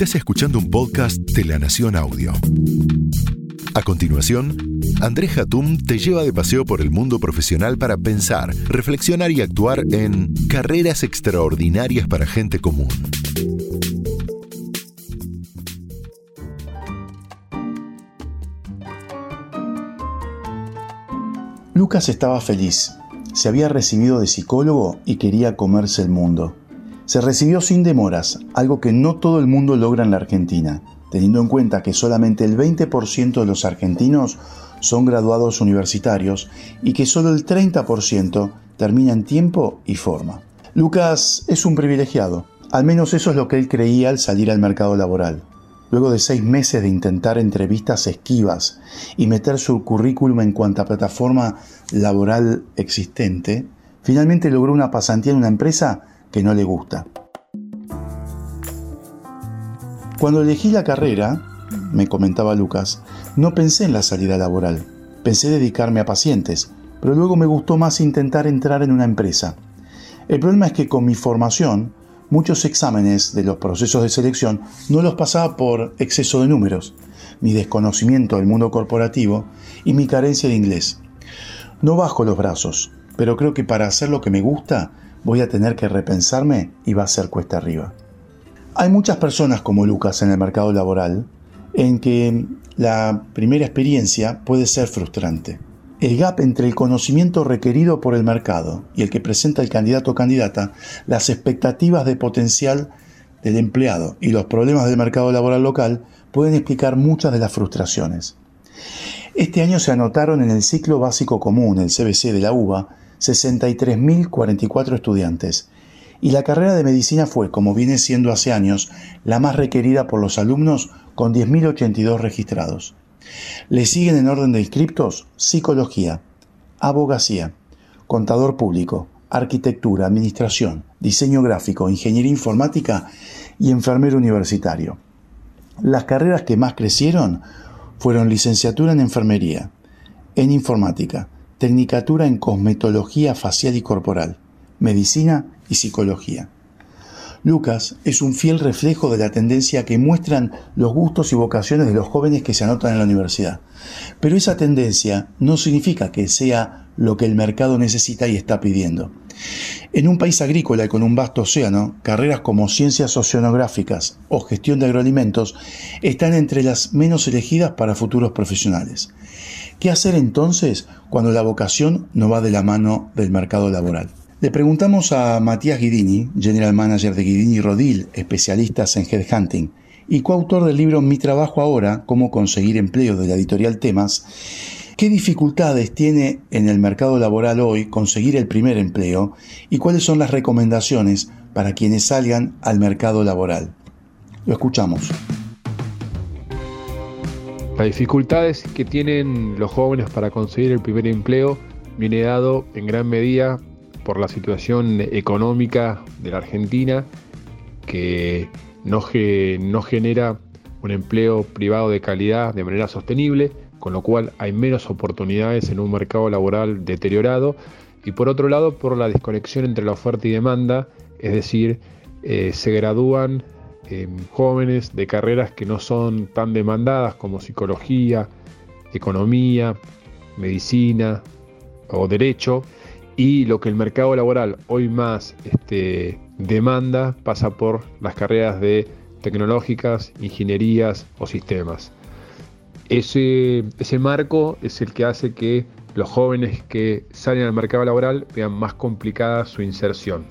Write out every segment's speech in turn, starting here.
Estás escuchando un podcast de La Nación Audio. A continuación, Andrés Hatum te lleva de paseo por el mundo profesional para pensar, reflexionar y actuar en carreras extraordinarias para gente común. Lucas estaba feliz. Se había recibido de psicólogo y quería comerse el mundo. Se recibió sin demoras, algo que no todo el mundo logra en la Argentina, teniendo en cuenta que solamente el 20% de los argentinos son graduados universitarios y que solo el 30% termina en tiempo y forma. Lucas es un privilegiado, al menos eso es lo que él creía al salir al mercado laboral. Luego de seis meses de intentar entrevistas esquivas y meter su currículum en cuanta plataforma laboral existente, finalmente logró una pasantía en una empresa que no le gusta. Cuando elegí la carrera, me comentaba Lucas, no pensé en la salida laboral, pensé dedicarme a pacientes, pero luego me gustó más intentar entrar en una empresa. El problema es que con mi formación, muchos exámenes de los procesos de selección no los pasaba por exceso de números, mi desconocimiento del mundo corporativo y mi carencia de inglés. No bajo los brazos, pero creo que para hacer lo que me gusta voy a tener que repensarme y va a ser cuesta arriba. Hay muchas personas como Lucas en el mercado laboral en que la primera experiencia puede ser frustrante. El gap entre el conocimiento requerido por el mercado y el que presenta el candidato o candidata, las expectativas de potencial del empleado y los problemas del mercado laboral local pueden explicar muchas de las frustraciones. Este año se anotaron en el ciclo básico común, el CBC de la UBA, 63.044 estudiantes, y la carrera de medicina fue, como viene siendo hace años, la más requerida por los alumnos con 10.082 registrados. Le siguen en orden de inscriptos psicología, abogacía, contador público, arquitectura, administración, diseño gráfico, ingeniería informática y enfermero universitario. Las carreras que más crecieron fueron licenciatura en enfermería, en informática, Tecnicatura en Cosmetología Facial y Corporal, Medicina y Psicología. Lucas es un fiel reflejo de la tendencia que muestran los gustos y vocaciones de los jóvenes que se anotan en la universidad. Pero esa tendencia no significa que sea lo que el mercado necesita y está pidiendo. En un país agrícola y con un vasto océano, carreras como ciencias oceanográficas o gestión de agroalimentos están entre las menos elegidas para futuros profesionales. ¿Qué hacer entonces cuando la vocación no va de la mano del mercado laboral? Le preguntamos a Matías Guidini, General Manager de Guidini Rodil, especialistas en headhunting, y coautor del libro Mi trabajo ahora, cómo conseguir empleo de la editorial Temas, ¿Qué dificultades tiene en el mercado laboral hoy conseguir el primer empleo y cuáles son las recomendaciones para quienes salgan al mercado laboral? Lo escuchamos. Las dificultades que tienen los jóvenes para conseguir el primer empleo viene dado en gran medida por la situación económica de la Argentina que no, no genera un empleo privado de calidad de manera sostenible, con lo cual hay menos oportunidades en un mercado laboral deteriorado. Y por otro lado por la desconexión entre la oferta y demanda, es decir, eh, se gradúan jóvenes de carreras que no son tan demandadas como psicología, economía, medicina o derecho, y lo que el mercado laboral hoy más este, demanda pasa por las carreras de tecnológicas, ingenierías o sistemas. Ese, ese marco es el que hace que los jóvenes que salen al mercado laboral vean más complicada su inserción.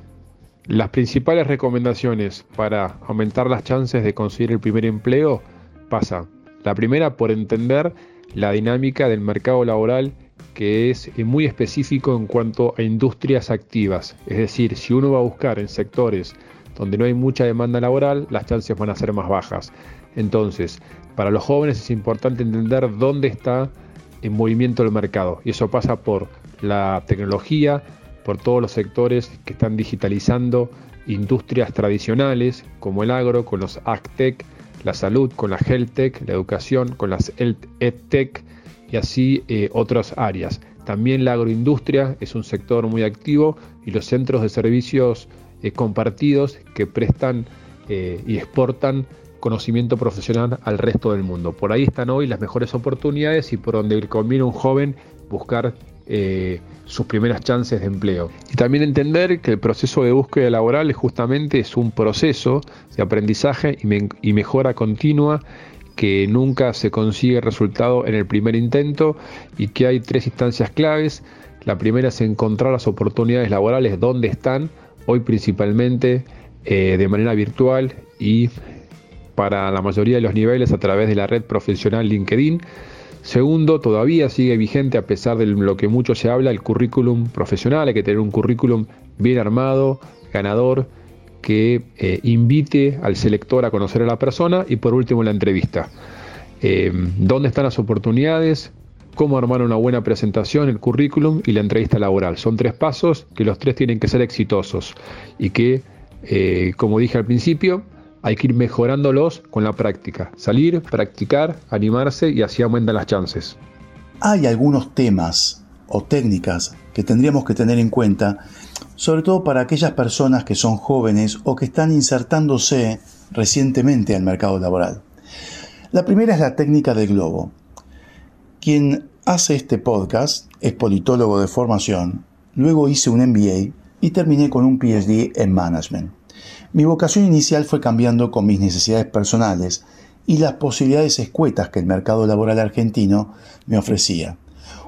Las principales recomendaciones para aumentar las chances de conseguir el primer empleo pasa, la primera, por entender la dinámica del mercado laboral que es muy específico en cuanto a industrias activas. Es decir, si uno va a buscar en sectores donde no hay mucha demanda laboral, las chances van a ser más bajas. Entonces, para los jóvenes es importante entender dónde está en movimiento el mercado. Y eso pasa por la tecnología, por todos los sectores que están digitalizando industrias tradicionales como el agro, con los AgTech, la salud, con la HealthTech, la educación, con las EdTech y así eh, otras áreas. También la agroindustria es un sector muy activo y los centros de servicios eh, compartidos que prestan eh, y exportan conocimiento profesional al resto del mundo. Por ahí están hoy las mejores oportunidades y por donde conviene un joven buscar sus primeras chances de empleo. Y también entender que el proceso de búsqueda laboral justamente es un proceso de aprendizaje y, mejora continua que nunca se consigue resultado en el primer intento y que hay tres instancias claves. La primera es encontrar las oportunidades laborales donde están, hoy principalmente eh, de manera virtual y para la mayoría de los niveles a través de la red profesional LinkedIn. Segundo, todavía sigue vigente a pesar de lo que mucho se habla, el currículum profesional. Hay que tener un currículum bien armado, ganador, que eh, invite al selector a conocer a la persona y por último la entrevista. Eh, ¿Dónde están las oportunidades? ¿Cómo armar una buena presentación, el currículum y la entrevista laboral? Son tres pasos que los tres tienen que ser exitosos y que, eh, como dije al principio, hay que ir mejorándolos con la práctica. Salir, practicar, animarse y así aumentan las chances. Hay algunos temas o técnicas que tendríamos que tener en cuenta, sobre todo para aquellas personas que son jóvenes o que están insertándose recientemente al mercado laboral. La primera es la técnica del globo. Quien hace este podcast es politólogo de formación, luego hice un MBA y terminé con un PhD en Management. Mi vocación inicial fue cambiando con mis necesidades personales y las posibilidades escuetas que el mercado laboral argentino me ofrecía.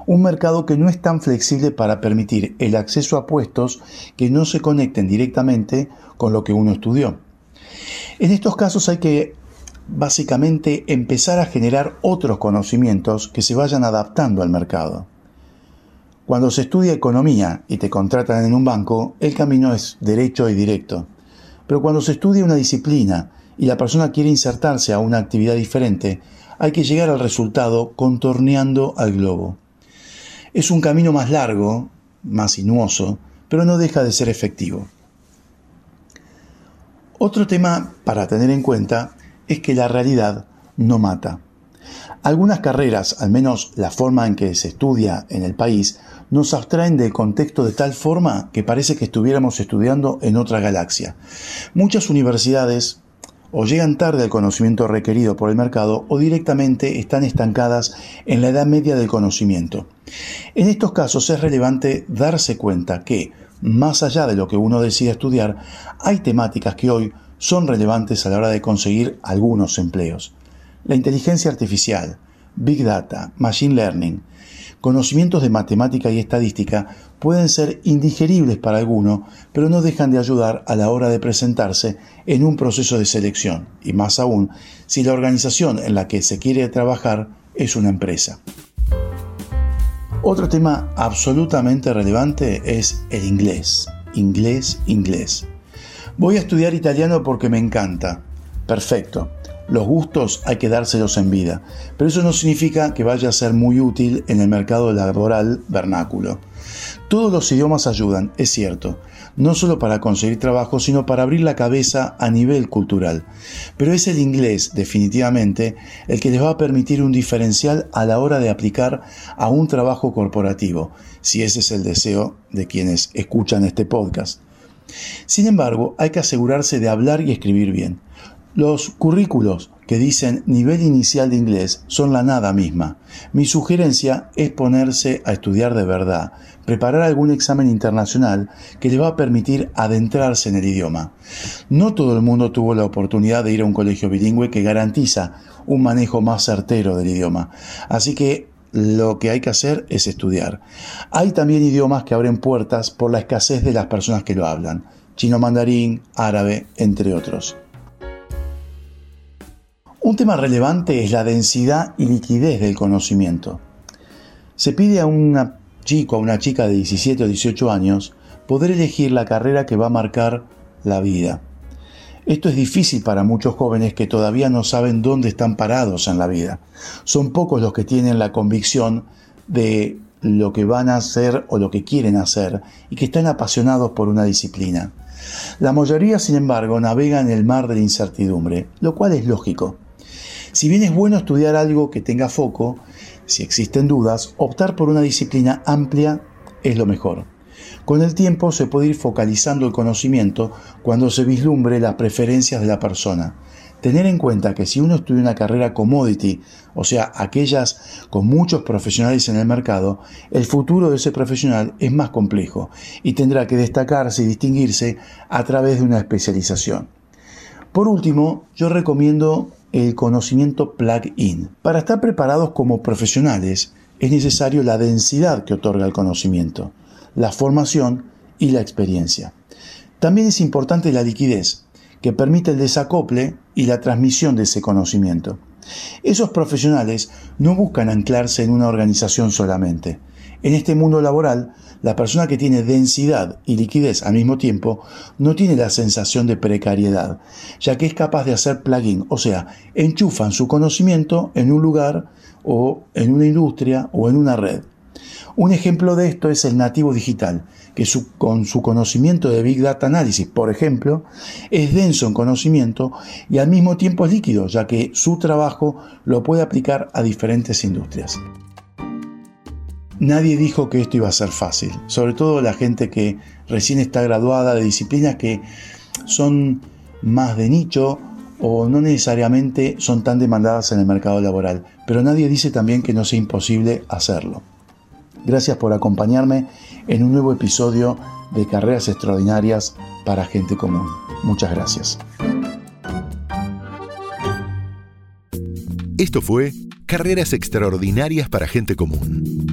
Un mercado que no es tan flexible para permitir el acceso a puestos que no se conecten directamente con lo que uno estudió. En estos casos hay que básicamente empezar a generar otros conocimientos que se vayan adaptando al mercado. Cuando se estudia economía y te contratan en un banco, el camino es derecho y directo. Pero cuando se estudia una disciplina y la persona quiere insertarse a una actividad diferente, hay que llegar al resultado contorneando al globo. Es un camino más largo, más sinuoso, pero no deja de ser efectivo. Otro tema para tener en cuenta es que la realidad no mata. Algunas carreras, al menos la forma en que se estudia en el país, nos abstraen del contexto de tal forma que parece que estuviéramos estudiando en otra galaxia. Muchas universidades o llegan tarde al conocimiento requerido por el mercado o directamente están estancadas en la edad media del conocimiento. En estos casos es relevante darse cuenta que, más allá de lo que uno decida estudiar, hay temáticas que hoy son relevantes a la hora de conseguir algunos empleos. La inteligencia artificial, Big Data, Machine Learning, conocimientos de matemática y estadística pueden ser indigeribles para alguno, pero no dejan de ayudar a la hora de presentarse en un proceso de selección, y más aún si la organización en la que se quiere trabajar es una empresa. Otro tema absolutamente relevante es el inglés. Inglés, inglés. Voy a estudiar italiano porque me encanta. Perfecto. Los gustos hay que dárselos en vida, pero eso no significa que vaya a ser muy útil en el mercado laboral vernáculo. Todos los idiomas ayudan, es cierto, no solo para conseguir trabajo, sino para abrir la cabeza a nivel cultural. Pero es el inglés, definitivamente, el que les va a permitir un diferencial a la hora de aplicar a un trabajo corporativo, si ese es el deseo de quienes escuchan este podcast. Sin embargo, hay que asegurarse de hablar y escribir bien. Los currículos que dicen nivel inicial de inglés son la nada misma. Mi sugerencia es ponerse a estudiar de verdad, preparar algún examen internacional que le va a permitir adentrarse en el idioma. No todo el mundo tuvo la oportunidad de ir a un colegio bilingüe que garantiza un manejo más certero del idioma. Así que lo que hay que hacer es estudiar. Hay también idiomas que abren puertas por la escasez de las personas que lo hablan. Chino mandarín, árabe, entre otros. Un tema relevante es la densidad y liquidez del conocimiento. Se pide a un chico, a una chica de 17 o 18 años, poder elegir la carrera que va a marcar la vida. Esto es difícil para muchos jóvenes que todavía no saben dónde están parados en la vida. Son pocos los que tienen la convicción de lo que van a hacer o lo que quieren hacer y que están apasionados por una disciplina. La mayoría, sin embargo, navega en el mar de la incertidumbre, lo cual es lógico. Si bien es bueno estudiar algo que tenga foco, si existen dudas, optar por una disciplina amplia es lo mejor. Con el tiempo se puede ir focalizando el conocimiento cuando se vislumbre las preferencias de la persona. tener en cuenta que si uno estudia una carrera commodity, o sea, aquellas con muchos profesionales en el mercado, el futuro de ese profesional es más complejo y tendrá que destacarse y distinguirse a través de una especialización. Por último, yo recomiendo el conocimiento plug-in. Para estar preparados como profesionales es necesario la densidad que otorga el conocimiento, la formación y la experiencia. También es importante la liquidez, que permite el desacople y la transmisión de ese conocimiento. Esos profesionales no buscan anclarse en una organización solamente. En este mundo laboral, la persona que tiene densidad y liquidez al mismo tiempo no tiene la sensación de precariedad, ya que es capaz de hacer plugin, o sea, enchufan su conocimiento en un lugar o en una industria o en una red. Un ejemplo de esto es el nativo digital, que con su conocimiento de Big Data Analysis, por ejemplo, es denso en conocimiento y al mismo tiempo es líquido, ya que su trabajo lo puede aplicar a diferentes industrias. Nadie dijo que esto iba a ser fácil, sobre todo la gente que recién está graduada de disciplinas que son más de nicho o no necesariamente son tan demandadas en el mercado laboral, pero nadie dice también que no sea imposible hacerlo. Gracias por acompañarme en un nuevo episodio de Carreras Extraordinarias para Gente Común. Muchas gracias. Esto fue Carreras Extraordinarias para Gente Común.